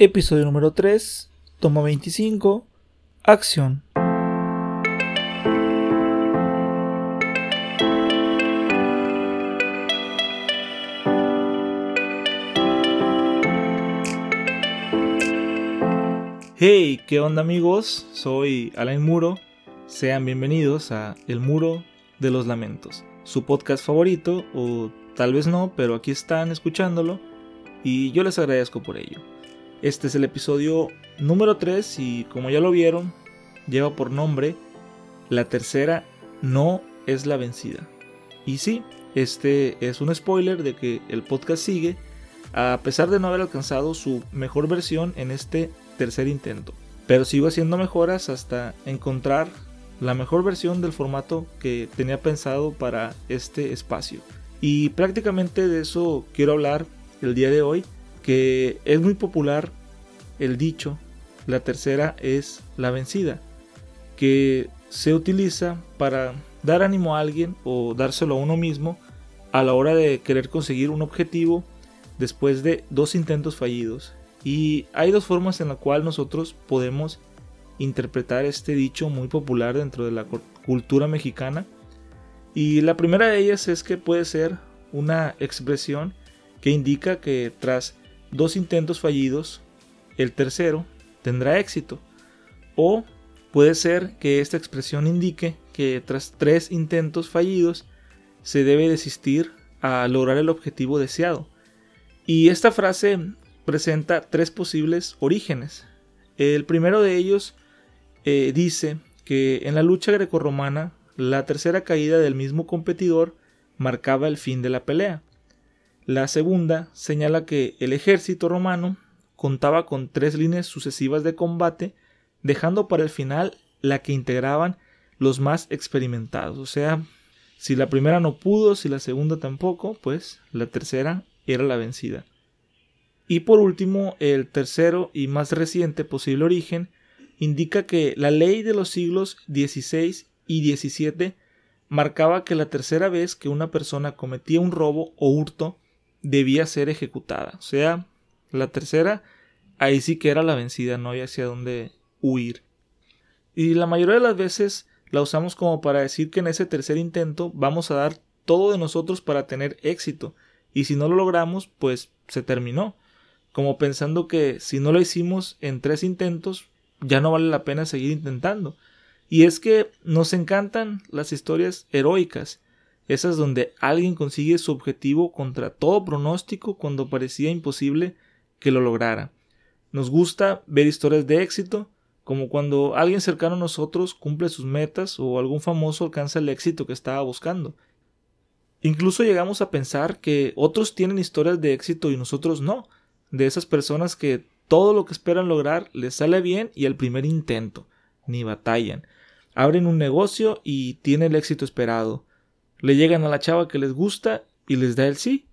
Episodio número 3, toma 25, acción. Hey, ¿qué onda amigos? Soy Alain Muro. Sean bienvenidos a El Muro de los Lamentos, su podcast favorito, o tal vez no, pero aquí están escuchándolo y yo les agradezco por ello. Este es el episodio número 3 y como ya lo vieron, lleva por nombre La tercera no es la vencida. Y sí, este es un spoiler de que el podcast sigue a pesar de no haber alcanzado su mejor versión en este tercer intento. Pero sigo haciendo mejoras hasta encontrar la mejor versión del formato que tenía pensado para este espacio. Y prácticamente de eso quiero hablar el día de hoy que es muy popular el dicho, la tercera es la vencida, que se utiliza para dar ánimo a alguien o dárselo a uno mismo a la hora de querer conseguir un objetivo después de dos intentos fallidos. Y hay dos formas en la cual nosotros podemos interpretar este dicho muy popular dentro de la cultura mexicana. Y la primera de ellas es que puede ser una expresión que indica que tras dos intentos fallidos, el tercero tendrá éxito. O puede ser que esta expresión indique que tras tres intentos fallidos se debe desistir a lograr el objetivo deseado. Y esta frase presenta tres posibles orígenes. El primero de ellos eh, dice que en la lucha grecorromana la tercera caída del mismo competidor marcaba el fin de la pelea. La segunda señala que el ejército romano contaba con tres líneas sucesivas de combate, dejando para el final la que integraban los más experimentados. O sea, si la primera no pudo, si la segunda tampoco, pues la tercera era la vencida. Y por último, el tercero y más reciente posible origen indica que la ley de los siglos XVI y XVII marcaba que la tercera vez que una persona cometía un robo o hurto debía ser ejecutada. O sea, la tercera, ahí sí que era la vencida, no había hacia dónde huir. Y la mayoría de las veces la usamos como para decir que en ese tercer intento vamos a dar todo de nosotros para tener éxito. Y si no lo logramos, pues se terminó. Como pensando que si no lo hicimos en tres intentos, ya no vale la pena seguir intentando. Y es que nos encantan las historias heroicas, esas donde alguien consigue su objetivo contra todo pronóstico cuando parecía imposible que lo lograra. Nos gusta ver historias de éxito, como cuando alguien cercano a nosotros cumple sus metas o algún famoso alcanza el éxito que estaba buscando. Incluso llegamos a pensar que otros tienen historias de éxito y nosotros no, de esas personas que todo lo que esperan lograr les sale bien y al primer intento, ni batallan. Abren un negocio y tienen el éxito esperado le llegan a la chava que les gusta y les da el sí.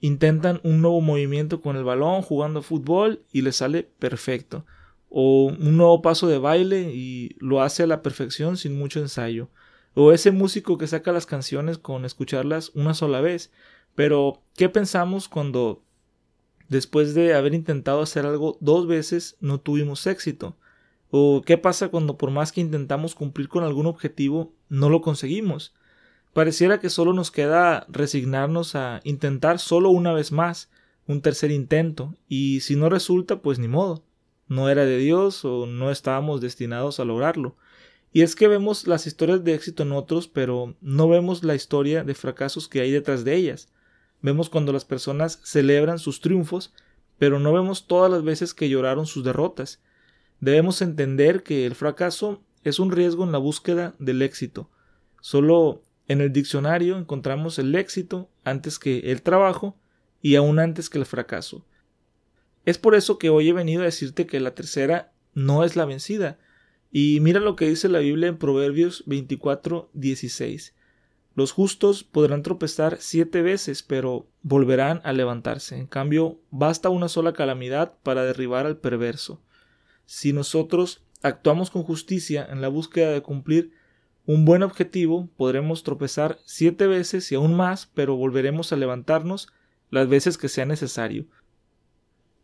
Intentan un nuevo movimiento con el balón jugando fútbol y les sale perfecto. O un nuevo paso de baile y lo hace a la perfección sin mucho ensayo. O ese músico que saca las canciones con escucharlas una sola vez. Pero, ¿qué pensamos cuando después de haber intentado hacer algo dos veces no tuvimos éxito? ¿O qué pasa cuando por más que intentamos cumplir con algún objetivo no lo conseguimos? Pareciera que solo nos queda resignarnos a intentar solo una vez más, un tercer intento, y si no resulta, pues ni modo. No era de Dios o no estábamos destinados a lograrlo. Y es que vemos las historias de éxito en otros, pero no vemos la historia de fracasos que hay detrás de ellas. Vemos cuando las personas celebran sus triunfos, pero no vemos todas las veces que lloraron sus derrotas. Debemos entender que el fracaso es un riesgo en la búsqueda del éxito. Solo en el diccionario encontramos el éxito antes que el trabajo y aún antes que el fracaso. Es por eso que hoy he venido a decirte que la tercera no es la vencida. Y mira lo que dice la Biblia en Proverbios 24, 16. Los justos podrán tropezar siete veces, pero volverán a levantarse. En cambio, basta una sola calamidad para derribar al perverso. Si nosotros actuamos con justicia en la búsqueda de cumplir un buen objetivo, podremos tropezar siete veces y aún más, pero volveremos a levantarnos las veces que sea necesario.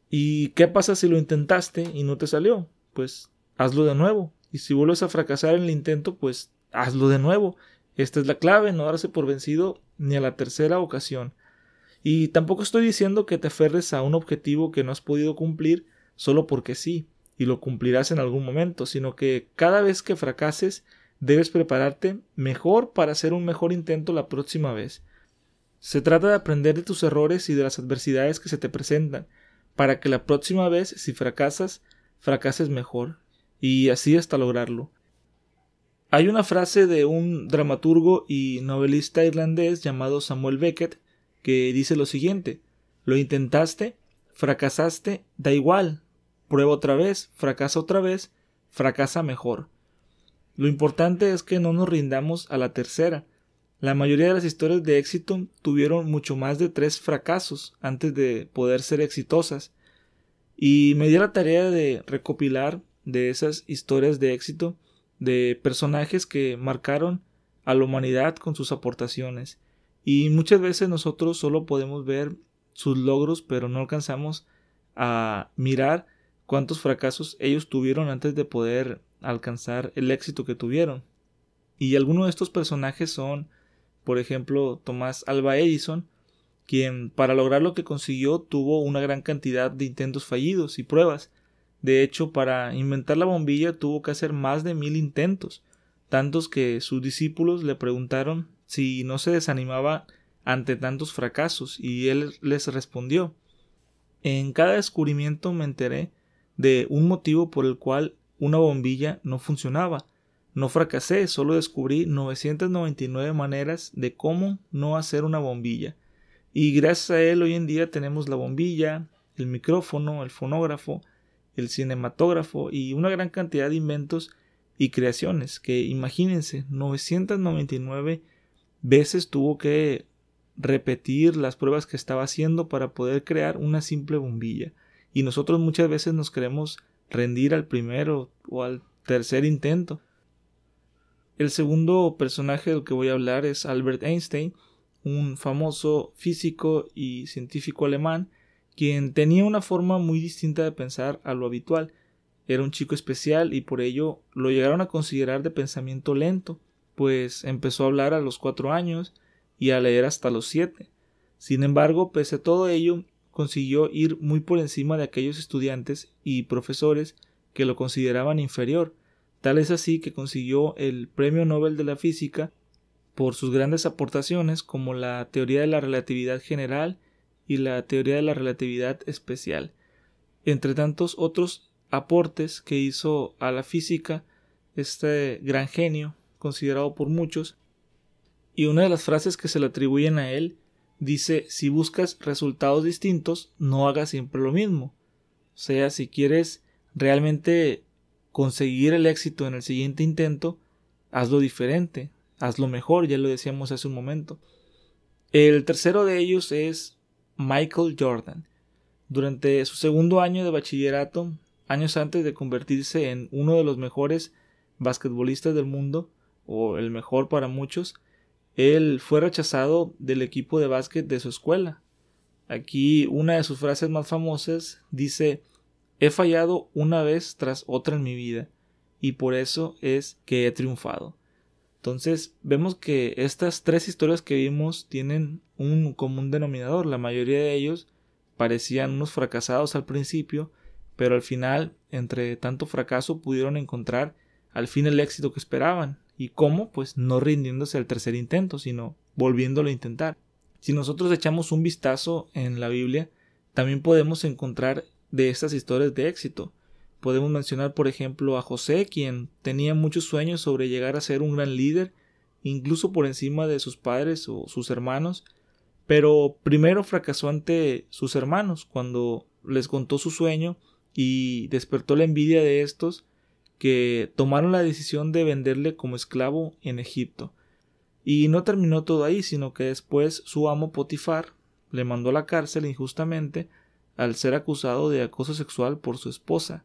¿Y qué pasa si lo intentaste y no te salió? Pues hazlo de nuevo. Y si vuelves a fracasar en el intento, pues hazlo de nuevo. Esta es la clave, no darse por vencido ni a la tercera ocasión. Y tampoco estoy diciendo que te aferres a un objetivo que no has podido cumplir solo porque sí, y lo cumplirás en algún momento, sino que cada vez que fracases debes prepararte mejor para hacer un mejor intento la próxima vez. Se trata de aprender de tus errores y de las adversidades que se te presentan, para que la próxima vez, si fracasas, fracases mejor, y así hasta lograrlo. Hay una frase de un dramaturgo y novelista irlandés llamado Samuel Beckett que dice lo siguiente Lo intentaste, fracasaste, da igual, prueba otra vez, fracasa otra vez, fracasa mejor. Lo importante es que no nos rindamos a la tercera. La mayoría de las historias de éxito tuvieron mucho más de tres fracasos antes de poder ser exitosas. Y me di la tarea de recopilar de esas historias de éxito de personajes que marcaron a la humanidad con sus aportaciones. Y muchas veces nosotros solo podemos ver sus logros, pero no alcanzamos a mirar cuántos fracasos ellos tuvieron antes de poder alcanzar el éxito que tuvieron. Y algunos de estos personajes son, por ejemplo, Tomás Alba Edison, quien para lograr lo que consiguió tuvo una gran cantidad de intentos fallidos y pruebas. De hecho, para inventar la bombilla tuvo que hacer más de mil intentos, tantos que sus discípulos le preguntaron si no se desanimaba ante tantos fracasos, y él les respondió En cada descubrimiento me enteré de un motivo por el cual una bombilla no funcionaba. No fracasé, solo descubrí 999 maneras de cómo no hacer una bombilla. Y gracias a él hoy en día tenemos la bombilla, el micrófono, el fonógrafo, el cinematógrafo y una gran cantidad de inventos y creaciones que imagínense 999 veces tuvo que repetir las pruebas que estaba haciendo para poder crear una simple bombilla y nosotros muchas veces nos queremos rendir al primero o al tercer intento. El segundo personaje del que voy a hablar es Albert Einstein, un famoso físico y científico alemán, quien tenía una forma muy distinta de pensar a lo habitual. Era un chico especial y por ello lo llegaron a considerar de pensamiento lento, pues empezó a hablar a los cuatro años y a leer hasta los siete. Sin embargo, pese a todo ello, consiguió ir muy por encima de aquellos estudiantes y profesores que lo consideraban inferior, tal es así que consiguió el Premio Nobel de la Física por sus grandes aportaciones como la teoría de la relatividad general y la teoría de la relatividad especial, entre tantos otros aportes que hizo a la física este gran genio, considerado por muchos, y una de las frases que se le atribuyen a él dice si buscas resultados distintos, no hagas siempre lo mismo. O sea, si quieres realmente conseguir el éxito en el siguiente intento, hazlo diferente, hazlo mejor, ya lo decíamos hace un momento. El tercero de ellos es Michael Jordan. Durante su segundo año de bachillerato, años antes de convertirse en uno de los mejores basquetbolistas del mundo, o el mejor para muchos, él fue rechazado del equipo de básquet de su escuela. Aquí una de sus frases más famosas dice He fallado una vez tras otra en mi vida y por eso es que he triunfado. Entonces vemos que estas tres historias que vimos tienen un común denominador. La mayoría de ellos parecían unos fracasados al principio, pero al final, entre tanto fracaso, pudieron encontrar al fin el éxito que esperaban. ¿Y cómo? Pues no rindiéndose al tercer intento, sino volviéndolo a intentar. Si nosotros echamos un vistazo en la Biblia, también podemos encontrar de estas historias de éxito. Podemos mencionar, por ejemplo, a José, quien tenía muchos sueños sobre llegar a ser un gran líder, incluso por encima de sus padres o sus hermanos, pero primero fracasó ante sus hermanos cuando les contó su sueño y despertó la envidia de estos que tomaron la decisión de venderle como esclavo en Egipto. Y no terminó todo ahí, sino que después su amo Potifar le mandó a la cárcel injustamente al ser acusado de acoso sexual por su esposa.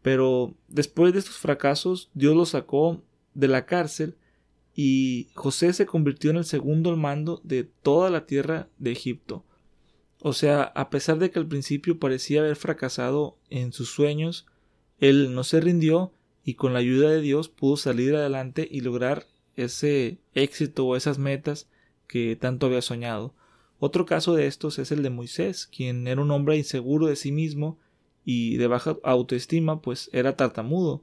Pero después de estos fracasos, Dios lo sacó de la cárcel y José se convirtió en el segundo al mando de toda la tierra de Egipto. O sea, a pesar de que al principio parecía haber fracasado en sus sueños, él no se rindió y con la ayuda de Dios pudo salir adelante y lograr ese éxito o esas metas que tanto había soñado. Otro caso de estos es el de Moisés, quien era un hombre inseguro de sí mismo y de baja autoestima, pues era tartamudo.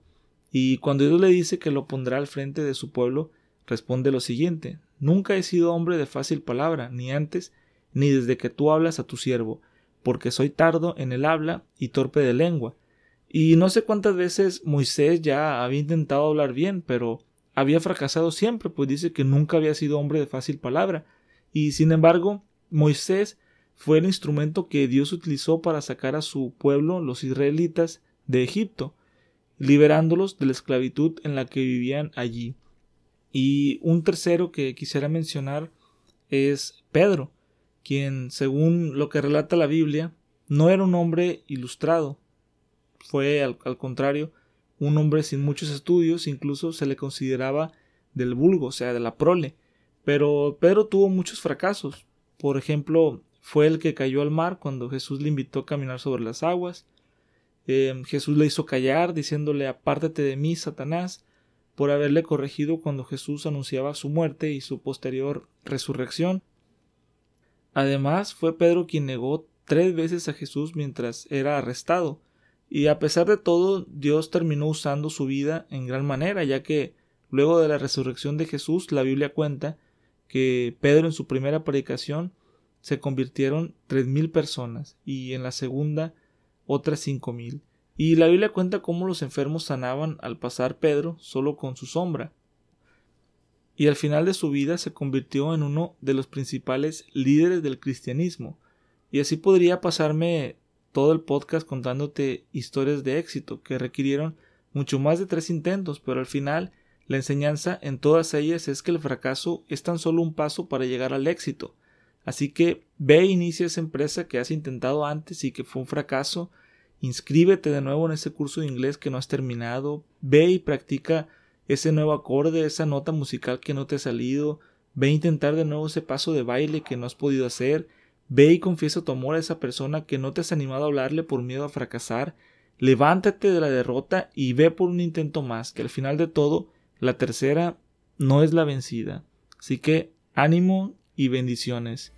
Y cuando Dios le dice que lo pondrá al frente de su pueblo, responde lo siguiente Nunca he sido hombre de fácil palabra, ni antes, ni desde que tú hablas a tu siervo, porque soy tardo en el habla y torpe de lengua. Y no sé cuántas veces Moisés ya había intentado hablar bien, pero había fracasado siempre, pues dice que nunca había sido hombre de fácil palabra. Y sin embargo, Moisés fue el instrumento que Dios utilizó para sacar a su pueblo, los israelitas, de Egipto, liberándolos de la esclavitud en la que vivían allí. Y un tercero que quisiera mencionar es Pedro, quien, según lo que relata la Biblia, no era un hombre ilustrado, fue al, contrario un hombre sin muchos estudios, incluso se le consideraba del vulgo, o sea, de la prole. Pero Pedro tuvo muchos fracasos. Por ejemplo, fue el que cayó al mar cuando Jesús le invitó a caminar sobre las aguas. Em, Jesús le hizo callar, diciéndole apártate de mí, Satanás, por haberle corregido cuando Jesús anunciaba su muerte y su posterior resurrección. Además, fue Pedro quien negó tres veces a Jesús mientras era arrestado, y a pesar de todo, Dios terminó usando su vida en gran manera, ya que luego de la resurrección de Jesús, la Biblia cuenta que Pedro en su primera predicación se convirtieron tres mil personas y en la segunda otras cinco mil. Y la Biblia cuenta cómo los enfermos sanaban al pasar Pedro solo con su sombra. Y al final de su vida se convirtió en uno de los principales líderes del cristianismo. Y así podría pasarme todo el podcast contándote historias de éxito que requirieron mucho más de tres intentos, pero al final la enseñanza en todas ellas es que el fracaso es tan solo un paso para llegar al éxito. Así que ve e inicia esa empresa que has intentado antes y que fue un fracaso. Inscríbete de nuevo en ese curso de inglés que no has terminado. Ve y practica ese nuevo acorde, esa nota musical que no te ha salido. Ve a intentar de nuevo ese paso de baile que no has podido hacer. Ve y confiesa tu amor a esa persona que no te has animado a hablarle por miedo a fracasar. Levántate de la derrota y ve por un intento más, que al final de todo, la tercera no es la vencida. Así que ánimo y bendiciones.